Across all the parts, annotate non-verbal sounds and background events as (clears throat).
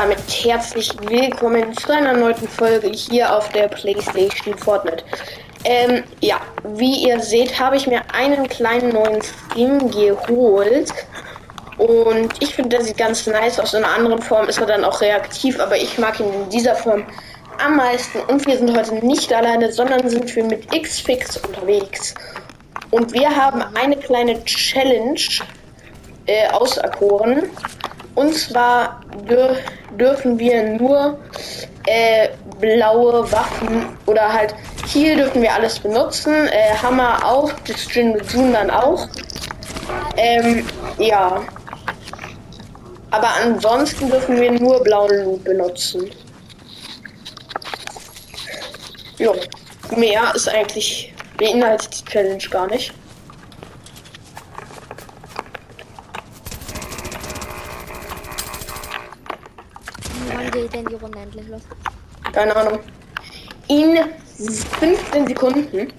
damit herzlich willkommen zu einer neuen Folge hier auf der PlayStation Fortnite. Ähm, ja, wie ihr seht, habe ich mir einen kleinen neuen Skin geholt. Und ich finde, der sieht ganz nice aus. In einer anderen Form ist er dann auch reaktiv, aber ich mag ihn in dieser Form am meisten. Und wir sind heute nicht alleine, sondern sind wir mit Xfix unterwegs. Und wir haben eine kleine Challenge äh, auserkoren. Und zwar dür dürfen wir nur äh, blaue Waffen oder halt hier dürfen wir alles benutzen. Äh, Hammer auch, das Jin dann auch. Ähm, ja. Aber ansonsten dürfen wir nur blauen Loot benutzen. Jo. Mehr ist eigentlich beinhaltet die Challenge gar nicht. Wann geht denn die Los? Keine Ahnung. In 15 Sekunden.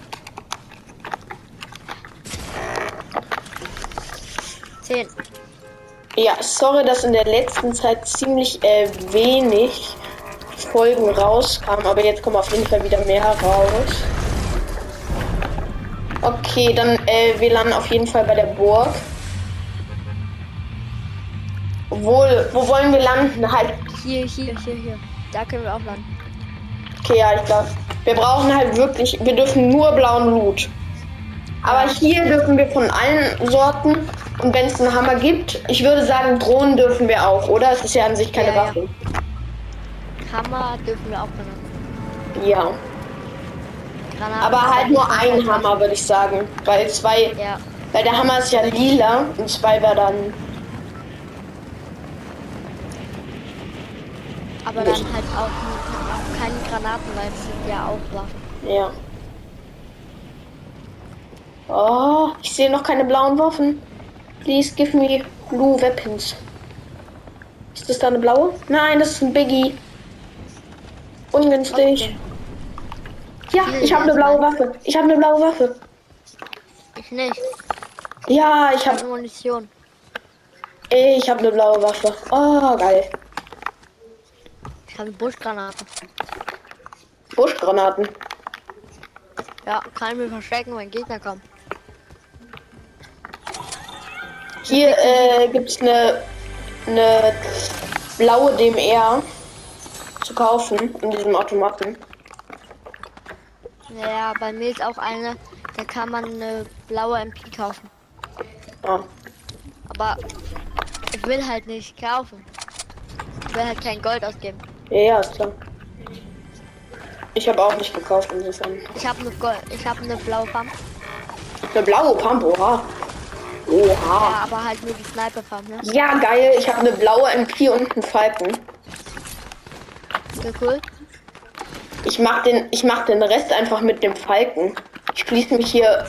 Zehn. Ja, sorry, dass in der letzten Zeit ziemlich äh, wenig Folgen rauskamen, aber jetzt kommen auf jeden Fall wieder mehr raus. Okay, dann äh, wir landen auf jeden Fall bei der Burg. Obwohl, wo wollen wir landen? Halt. Hier, hier, hier, hier. Da können wir auch landen. Okay, ja, ich glaube. Wir brauchen halt wirklich, wir dürfen nur blauen Loot. Aber hier dürfen wir von allen Sorten und wenn es einen Hammer gibt, ich würde sagen, Drohnen dürfen wir auch, oder? Es ist ja an sich keine Ja, ja. Waffe. Hammer dürfen wir auch benutzen. Ja. Granaten Aber halt nur ein Hammer, würde ich sagen. Weil zwei, Ja, weil der Hammer ist ja lila und zwei wäre dann. Aber dann halt auch, auch keine Granaten, weil es sind ja auch Waffen. Ja. Oh, ich sehe noch keine blauen Waffen. Please give me blue weapons. Ist das da eine blaue? Nein, das ist ein Biggie. Ungünstig. Okay. Ja, Vielen ich habe eine blaue Mann. Waffe. Ich habe eine blaue Waffe. Ich nicht. Ja, ich habe Munition. ich habe eine blaue Waffe. Oh, geil. Habe Buschgranaten. Buschgranaten. Ja, kann ich mich verstecken, wenn Gegner kommen. Hier äh, gibt's eine eine blaue DMR zu kaufen in diesem Automaten. Ja, bei mir ist auch eine, da kann man eine blaue MP kaufen. Ah. Aber ich will halt nicht kaufen. Ich will halt kein Gold ausgeben. Ja, ja, ist klar. Ich habe auch nicht gekauft insofern. Ich habe eine Gold, ich habe eine blaue Pump. Eine blaue Pump, oha. Ja, Oha. aber halt nur die Sniper Pump, ne? Ja, geil. Ich habe eine blaue MP und einen Falken. Okay, cool. Ich mach den, ich mach den Rest einfach mit dem Falken. Ich schließe mich hier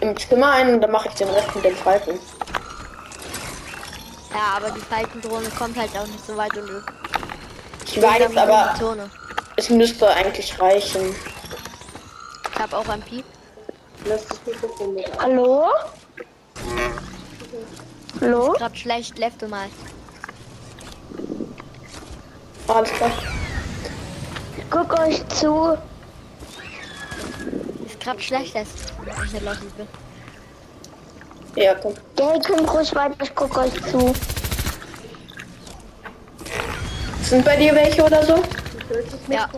im Zimmer ein und dann mache ich den Rest mit dem Falken. Ja, aber die Falkendrohne kommt halt auch nicht so weit und Ich weiß, aber Zone. es müsste eigentlich reichen. Ich habe auch MP. Hallo? Hallo? Grad schlecht, lefte mal. Alles klar. Ich guck euch zu. Ist grad schlecht, das. Ich nicht bin. Ja, komm. Ja, ihr könnt ruhig weiter, ich guck euch zu. Sind bei dir welche oder so? Ja.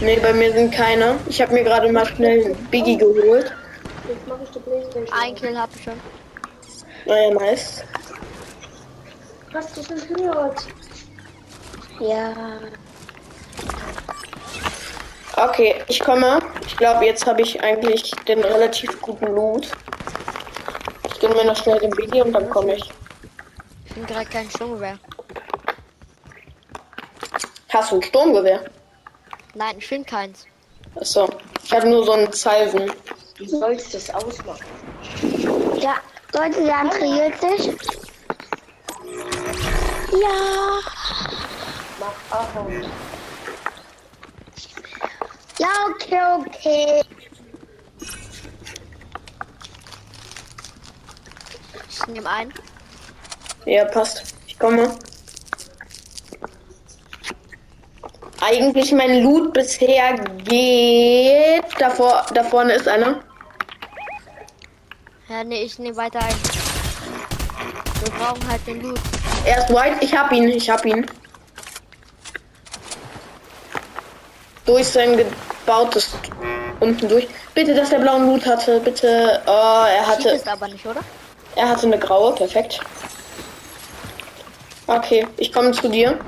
Nee, bei mir sind keine. Ich habe mir gerade mal schnell einen Biggie geholt. ein Kill habe ich schon. Naja, nice. Hast du schon gehört? Ja. Okay, ich komme. Ich glaube, jetzt habe ich eigentlich den relativ guten Loot. Ich gebe mir noch schnell den Biggie und dann komme ich. Ich bin gerade kein Sturmgewehr. Hast du ein Sturmgewehr? Nein, ich finde keins. Achso. Ich habe nur so einen Zeisen. Du sollst das ausmachen. Ja, Leute, der andere sich. Ja. Mach Ahorn. Ja, okay, okay. Ich nehme ein. Ja, passt. Ich komme. Eigentlich mein Loot bisher geht. Davor, da vorne ist einer. Ja, nee, ich nehme weiter ein. Wir brauchen halt den Loot. Er ist white. Ich hab ihn. Ich hab ihn. Durch sein gebautes unten durch. Bitte, dass der blauen Loot hatte. Bitte. Oh, er Sieht hatte. es aber nicht, oder? Er hatte eine graue. Perfekt. Okay, ich komme zu dir.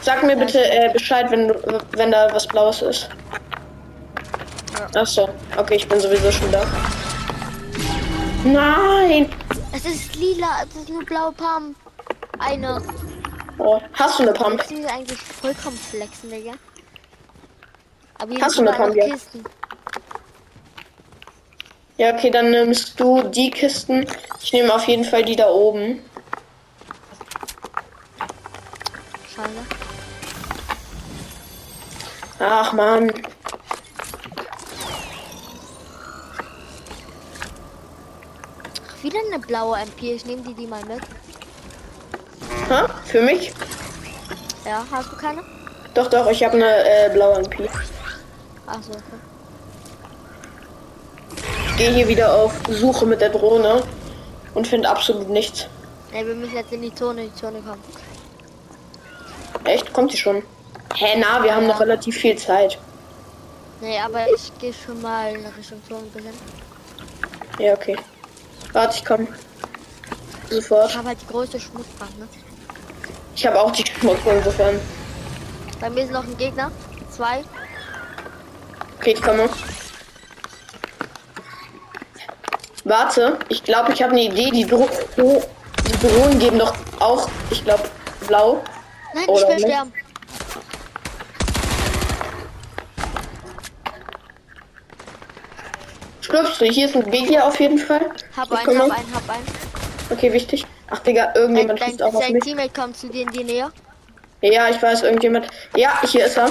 Sag mir bitte äh, Bescheid, wenn wenn da was Blaues ist. Ach so. Okay, ich bin sowieso schon da. Nein. Es ist lila, es ist nur blaue Pump. Eine. Oh, hast du eine Pump? Sie ist eigentlich vollkommen flexen, Digga. Aber hier Hast du eine Pump, ja? Kisten. Ja, okay, dann nimmst du die Kisten. Ich nehme auf jeden Fall die da oben. Schade. Ach man. Ach, wieder eine blaue MP. Ich nehme die, die mal mit. Ha? Für mich? Ja, hast du keine? Doch, doch, ich habe eine äh, blaue MP. Ach so, okay. Ich gehe hier wieder auf Suche mit der Drohne und finde absolut nichts. Ne, wir müssen jetzt in die Zone, die Zone kommen. Echt? Kommt die schon? Hä, na, wir haben noch relativ viel Zeit. Nee, aber ich gehe schon mal in Richtung Zone ein bisschen. Ja, okay. Warte, ich komm. Ich Sofort. habe halt die größte Schmutzbank, ne? Ich habe auch die Schmutzbank insofern. Bei mir ist noch ein Gegner. Zwei. Okay, ich komme. Warte, ich glaube, ich habe eine Idee. Die, Dro die Drohnen geben doch auch, ich glaube, blau. Nein, Oder ich will nicht? sterben. Schlüpfst du? Hier ist ein Gegner auf jeden Fall. Hab Ich einen, hab einen, hab einen. Okay, wichtig. Ach, Digga, irgendjemand dein, schießt auch auf mich. Teammate kommt zu dir in die Nähe. Ja, ich weiß, irgendjemand. Ja, hier ist er.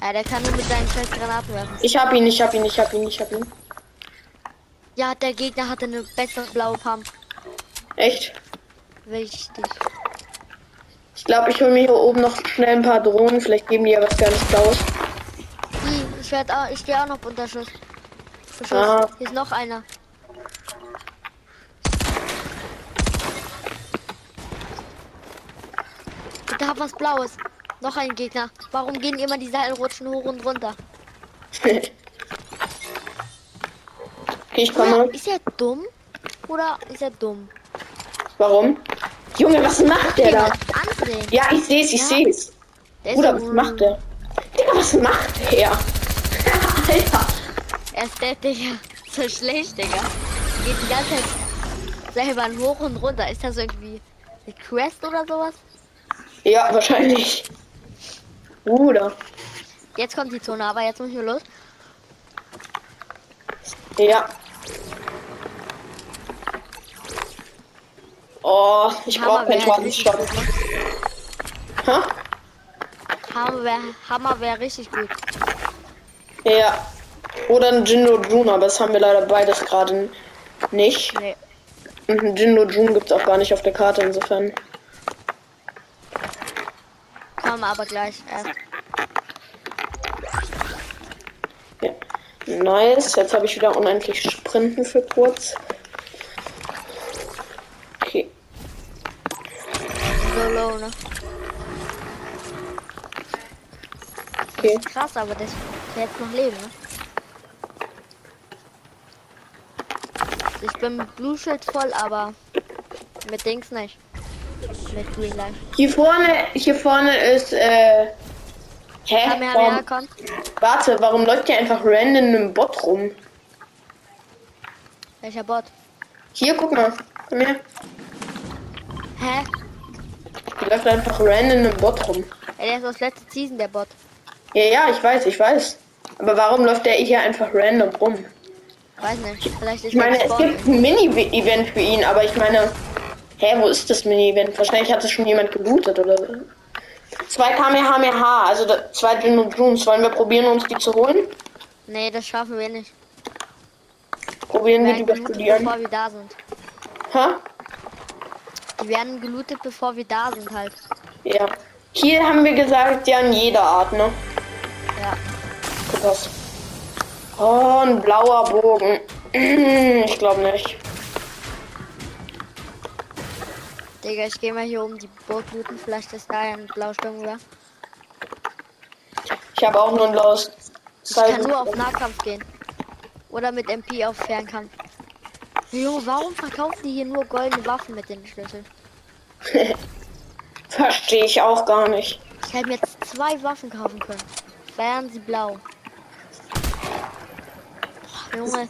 Ja, der kann nur mit seinen scheiß Granaten werfen. Ich hab ihn, ich hab ihn, ich hab ihn, ich hab ihn. Ja, der Gegner hatte eine bessere blaue Pump. Echt? Wichtig. Ich glaube, ich hole mir hier oben noch schnell ein paar Drohnen. Vielleicht geben die ja was ganz Blaues. Ih, Ich werde auch, ich stehe auch noch unter Schuss. Beschuss. Ah. Hier ist noch einer. Da hab was Blaues. Noch ein Gegner. Warum gehen immer die Seilrutschen hoch und runter? (laughs) ich komme. ist er dumm? Oder ist er dumm? Warum? Junge, was macht der da? Ansehen. Ja, ich sehe es, ich Ja. sehe es. Der Bruder, was macht der? Digga, was macht der? (laughs) Alter. Er ist der, Digga. So schlecht, Digga. Geht die ganze Zeit selber hoch und runter. Ist das irgendwie eine Quest oder sowas? Ja, wahrscheinlich. Bruder. Jetzt kommt die Zone, aber jetzt müssen wir los. Ja. Oh, ich brauche keinen wäre Ha? Hammer wäre Hammer wär richtig gut. Ja. Oder ein Jindo Jun, aber das haben wir leider beides gerade nicht. Nee. Und ein Jindo Jun gibt es auch gar nicht auf der Karte, insofern. Kommen aber gleich erst. Ja. Nice. Jetzt habe ich wieder unendlich Sprinten für kurz. Okay. So low, ne? Okay. Krass, aber das jetzt noch leben, ne? Ich bin mit Blue Shield voll, aber mit Dings nicht. Mit Green Life. Hier vorne, hier vorne ist, äh. Hä? Kamehameha Warum, kommt. warte, warum läuft hier einfach random ein Bot rum? Welcher Bot? Hier, guck mal. Komm her. Hä? Hier läuft einfach random ein Bot rum. Ja, der ist aus letzter Season, der Bot. Ja, ja, ich weiß, ich weiß. Aber warum läuft der hier einfach random rum? Weiß nicht. Vielleicht ist Ich meine, es gibt ein Mini-Event für ihn, aber ich meine, hä, wo ist das Mini-Event? Wahrscheinlich hat es schon jemand gelootet oder so. Zwei Kamehameha, also zwei Jin und Junes. Wollen wir probieren, uns die zu holen? Nee, das schaffen wir nicht. Probieren wir Wir die werden bei Studieren. bevor wir da sind. Ha? Die werden gelootet, bevor wir da sind halt. Ja. Hier haben wir gesagt, ja, in jeder Art, ne? Ja. Guck das. Oh, ein blauer Bogen. (clears throat) Ich glaube nicht. Digga, ich gehe mal hier um die Burg looten. Vielleicht ist da ja ein Blausturmgewehr. Ich habe auch nur ein blaues. Ich kann nur auf Nahkampf gehen. Oder mit MP auf Fernkampf. Junge, warum verkaufen die hier nur goldene Waffen mit den Schlüsseln? (laughs) Verstehe ich auch gar nicht. Ich hätte mir jetzt zwei Waffen kaufen können. Wären sie blau. Junge.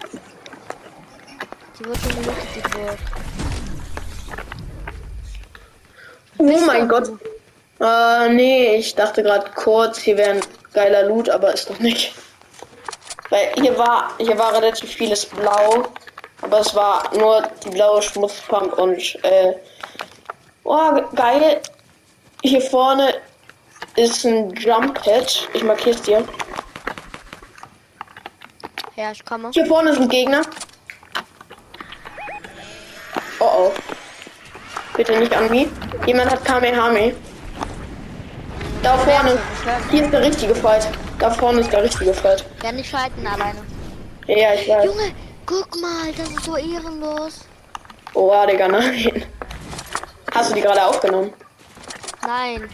Die wird schon gelootet, die Burg. Oh mein Gott. Äh, nee, ich dachte gerade kurz, hier wäre ein geiler Loot, aber ist doch nicht. Weil hier war, hier war relativ vieles blau, aber es war nur die blaue Schmutzpump und, äh, oh, ge- geil. Hier vorne ist ein Jump Pad. Ich markiere es dir. Ja, ich komme. Hier vorne ist ein Gegner. Oh oh. Bitte nicht an mich. Jemand hat Kamehame. Da vorne. Hier ist der richtige Fight. Da vorne ist der richtige Fight. Werden nicht schalten alleine. Ja, ja, ich weiß. Junge, guck mal, das ist so ehrenlos. Oh, Digga, nein. Hast du die gerade aufgenommen? Nein.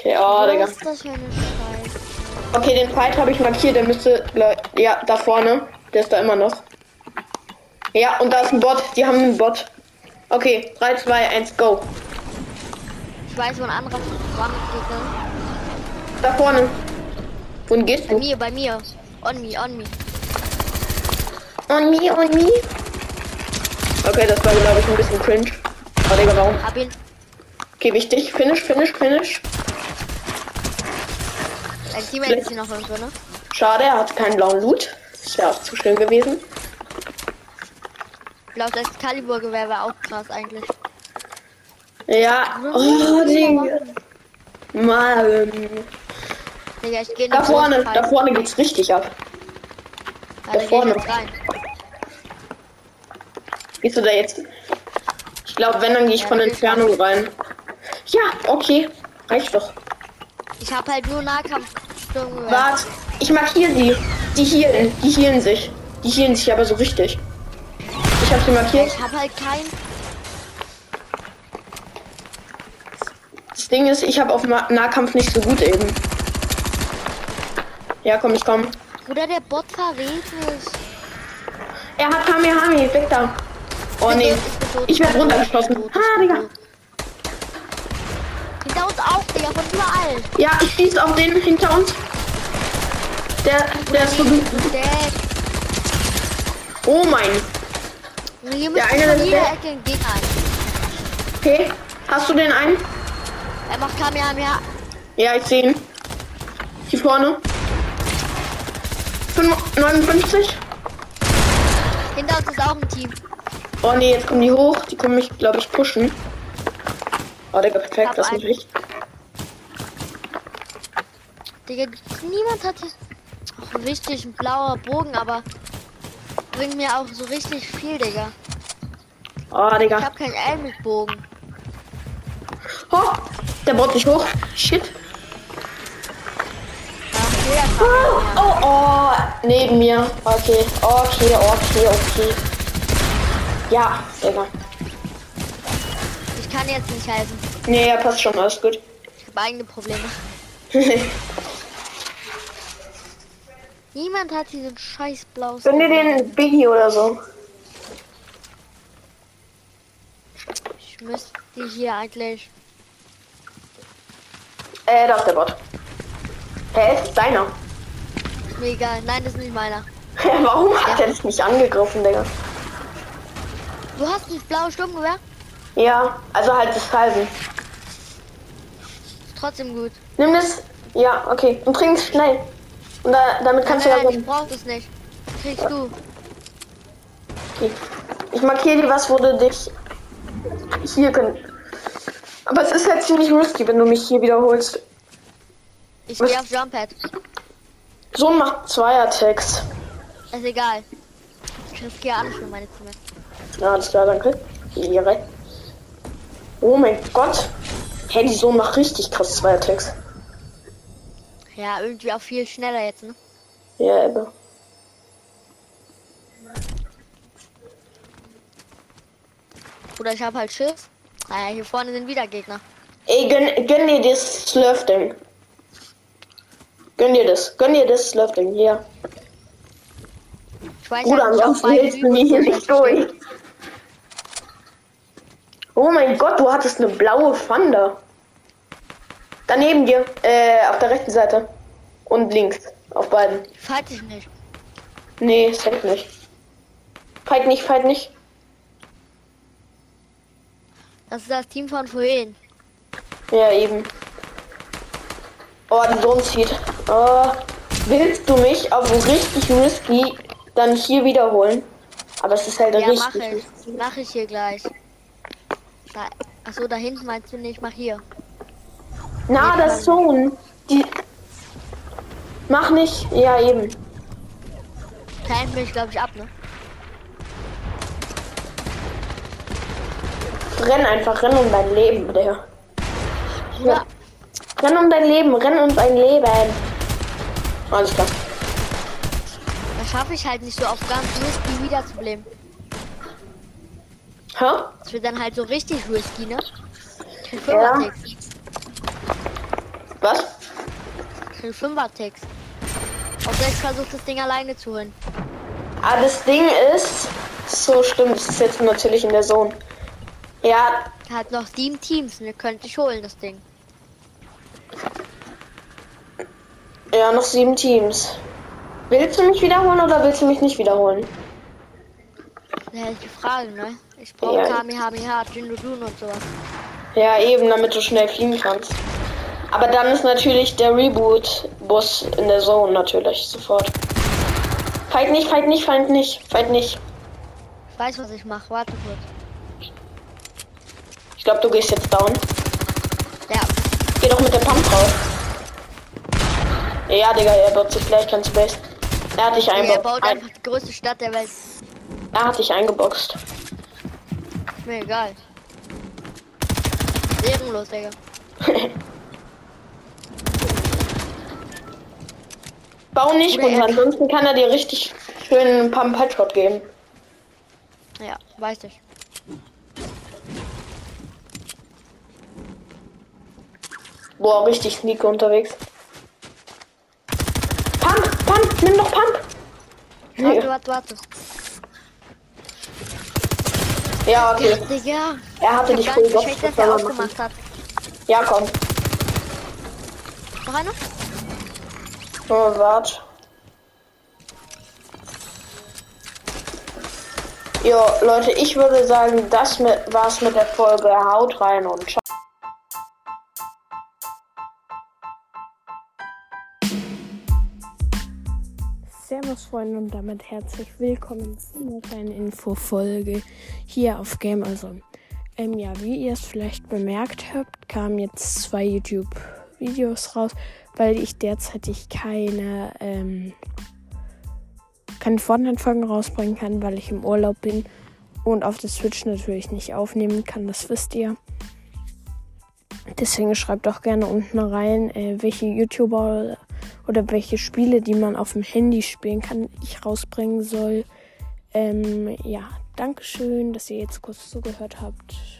Okay, oh, Digga. Was ist das für eine Scheiße? Okay, den Fight habe ich markiert. Der müsste. Ja, da vorne. Der ist da immer noch. Ja, und da ist ein Bot. Die haben einen Bot. Okay, 3, 2, 1, go. Ich weiß, wo ein anderer Gegner. Da vorne. Wohin gehst Bei du? mir, bei mir. On me, on me. On me, on me. Okay, das war, glaube ich, ein bisschen cringe. Oh, Digga, warum? Hab ihn. Okay, wichtig. Finish, finish, finish. Dein Teammate ist hier noch irgendwo, ne? Schade, er hat keinen blauen Loot. Ist ja auch zu schlimm gewesen. Ich glaube, das Excalibur-Gewehr war auch krass eigentlich. Ja. Oh, Digga. Mann. Digga, ich gehe Da vorne, da vorne geht's richtig ab. Ja, da da vorne. Gehst du da jetzt? Ich glaube, wenn, dann gehe ich Ja, von Entfernung rein. Ja, okay. Reicht doch. Ich hab halt nur Nahkampfsturmgewehr. Wart, ich markiere sie. Die healen, die healen sich. Die healen sich aber so richtig. Ich habe sie markiert. Ich hab halt kein. Das Ding ist, ich habe auf Nahkampf nicht so gut eben. Ja, komm, ich komm. Bruder, der Bot verrät mich. Er hat Kamehame, weg da. Oh nee, ich werde runtergeschossen. Ah, Digga. Auch, Digga, von überall. Ja, ich schieße auf den hinter uns. Der, der ist so gut. Der, Oh mein. hier Der eine ist der- Ecke ein Gegner. Okay, hast du den einen? Er macht Kamehameha. Ja, ich sehe ihn. Hier vorne. 5 59. Hinter uns ist auch ein Team. Oh nee, jetzt kommen die hoch. Die kommen mich, glaube ich, pushen. Oh, Digga, perfekt. Das ist nicht. Digga, niemand hat hier. Auch richtig ein blauer Bogen, aber bringt mir auch so richtig viel, Digga. Oh, Ich Digga. hab kein L mit Bogen. Oh, der baut sich hoch. Shit. Jeder Oh, oh, oh, neben mir. Okay, okay, okay, okay. Ja, Digga. Ich kann jetzt nicht helfen. Nee, ja, passt schon, alles gut. Ich habe eigene Probleme. (laughs) Niemand hat diesen scheiß blaues. Gönn dir den Biggie oder so. Ich müsste hier eigentlich. Äh, da ist der Bot. Hä, ist deiner. Ist mir egal. Nein, das ist nicht meiner. (laughs) Warum hat er dich nicht angegriffen, Digga? Du hast ein blaues Sturmgewehr? Ja, also halt das halben. Ist trotzdem gut. Nimm das. Ja, okay. Und trink's schnell. Und da, damit kannst nein, du nein, ja ich so. brauch das nicht. Kriegst du. Okay. Ich markiere dir was, wo du dich hier können. Aber es ist halt ziemlich risky, wenn du mich hier wiederholst. Ich gehe auf Jump Pad. So macht zwei Attacks. Ist egal. Ich riskiere alles für meine Zimmer. Ja, alles klar, danke. Ihre. Oh mein Gott. Hey, die so macht richtig krass zwei Attacks. Ja, irgendwie auch viel schneller jetzt, ne? Ja, aber. Oder ich habe halt Schiff. Ah ja, hier vorne sind wieder Gegner. Ey, gönn, gönn dir das Slurf-Ding. Gönn dir das. Gönn dir das Slurf-Ding. Hier. Ich weiß Bruder, halt nicht, ob ansonsten hältst du mir hier nicht durch. Oh mein Gott, du hattest eine blaue Fanda. Daneben dir. Äh, auf der rechten Seite. Und links. Auf beiden. Falls ich nicht. Nee, safe nicht. Fight nicht, fight nicht. Das ist das Team von vorhin. Ja, eben. Oh, die Sonne zieht. Oh, willst du mich auf richtig risky dann hier wiederholen? Aber es ist halt Ja, richtig. mache ich. Mache ich hier gleich. Da, achso, da hinten meinst du nicht, mach hier. Na, das Zone. Die. Mach nicht. Ja, eben. Teilen mich, glaube ich, ab, ne? Renn einfach, renn um dein Leben, Digga. Bruder, Renn um dein Leben, renn um dein Leben. Alles klar. das schaffe ich halt nicht so auf ganz risky wiederzubleiben. Hä? Das wird dann halt so richtig risky, ne? Ja. 5er Ticks. Was? Ich 5er Ticks. Außer ich versuche das Ding alleine zu holen. Ah, das Ding ist. So stimmt, es ist jetzt natürlich in der Zone. Ja, Hat noch sieben Teams, ne? Könnte ich holen, das Ding. ja, noch sieben Teams. Willst du mich wiederholen oder willst du mich nicht wiederholen? Das ist die Frage, ne? Ich brauche Ja. Kamehameha, Jinodun und sowas. Ja, eben, damit du schnell fliegen kannst. Aber dann ist natürlich der Reboot-Bus in der Zone natürlich sofort. Fight nicht, fight nicht, fight nicht, fight nicht. Ich weiß, was ich mache. Warte kurz. Ich glaube, du gehst jetzt down. Ja, Geh doch mit der Pump drauf. Ja, Digga, er baut sich gleich kein Space. Er hat dich er eingeboxt. baut Ein, einfach die größte Stadt der Welt. er hat dich eingeboxt. Ist mir egal. Ehrenlos, Digga. (laughs) Bau nicht Oder er- runter, ansonsten kann er dir richtig schön einen Pump Headshot geben. Ja, weiß ich. Boah, richtig sneaky unterwegs. Pump, Pump, nimm doch Pump. Warte, warte, warte. Ja, okay. Digga. Er hatte Ich dich voll nicht gecheckt, dass er hat. Ja, komm. Noch einer? Oh, wart. Jo, Leute, ich würde sagen, das mit, war's mit der Folge. Haut rein und ciao. Servus Freunde und damit herzlich willkommen zu einer kleinen Infofolge hier auf Gamerzone. Ähm, ja, wie ihr es vielleicht bemerkt habt, kamen jetzt zwei YouTube-Videos raus, weil ich derzeitig keine, ähm, keine Fortnite-Folgen rausbringen kann, weil ich im Urlaub bin und auf der Switch natürlich nicht aufnehmen kann, das wisst ihr. Deswegen schreibt doch gerne unten rein, äh, welche YouTuber oder welche Spiele, die man auf dem Handy spielen kann, ich rausbringen soll. Ähm, ja, Dankeschön, dass ihr jetzt kurz zugehört habt.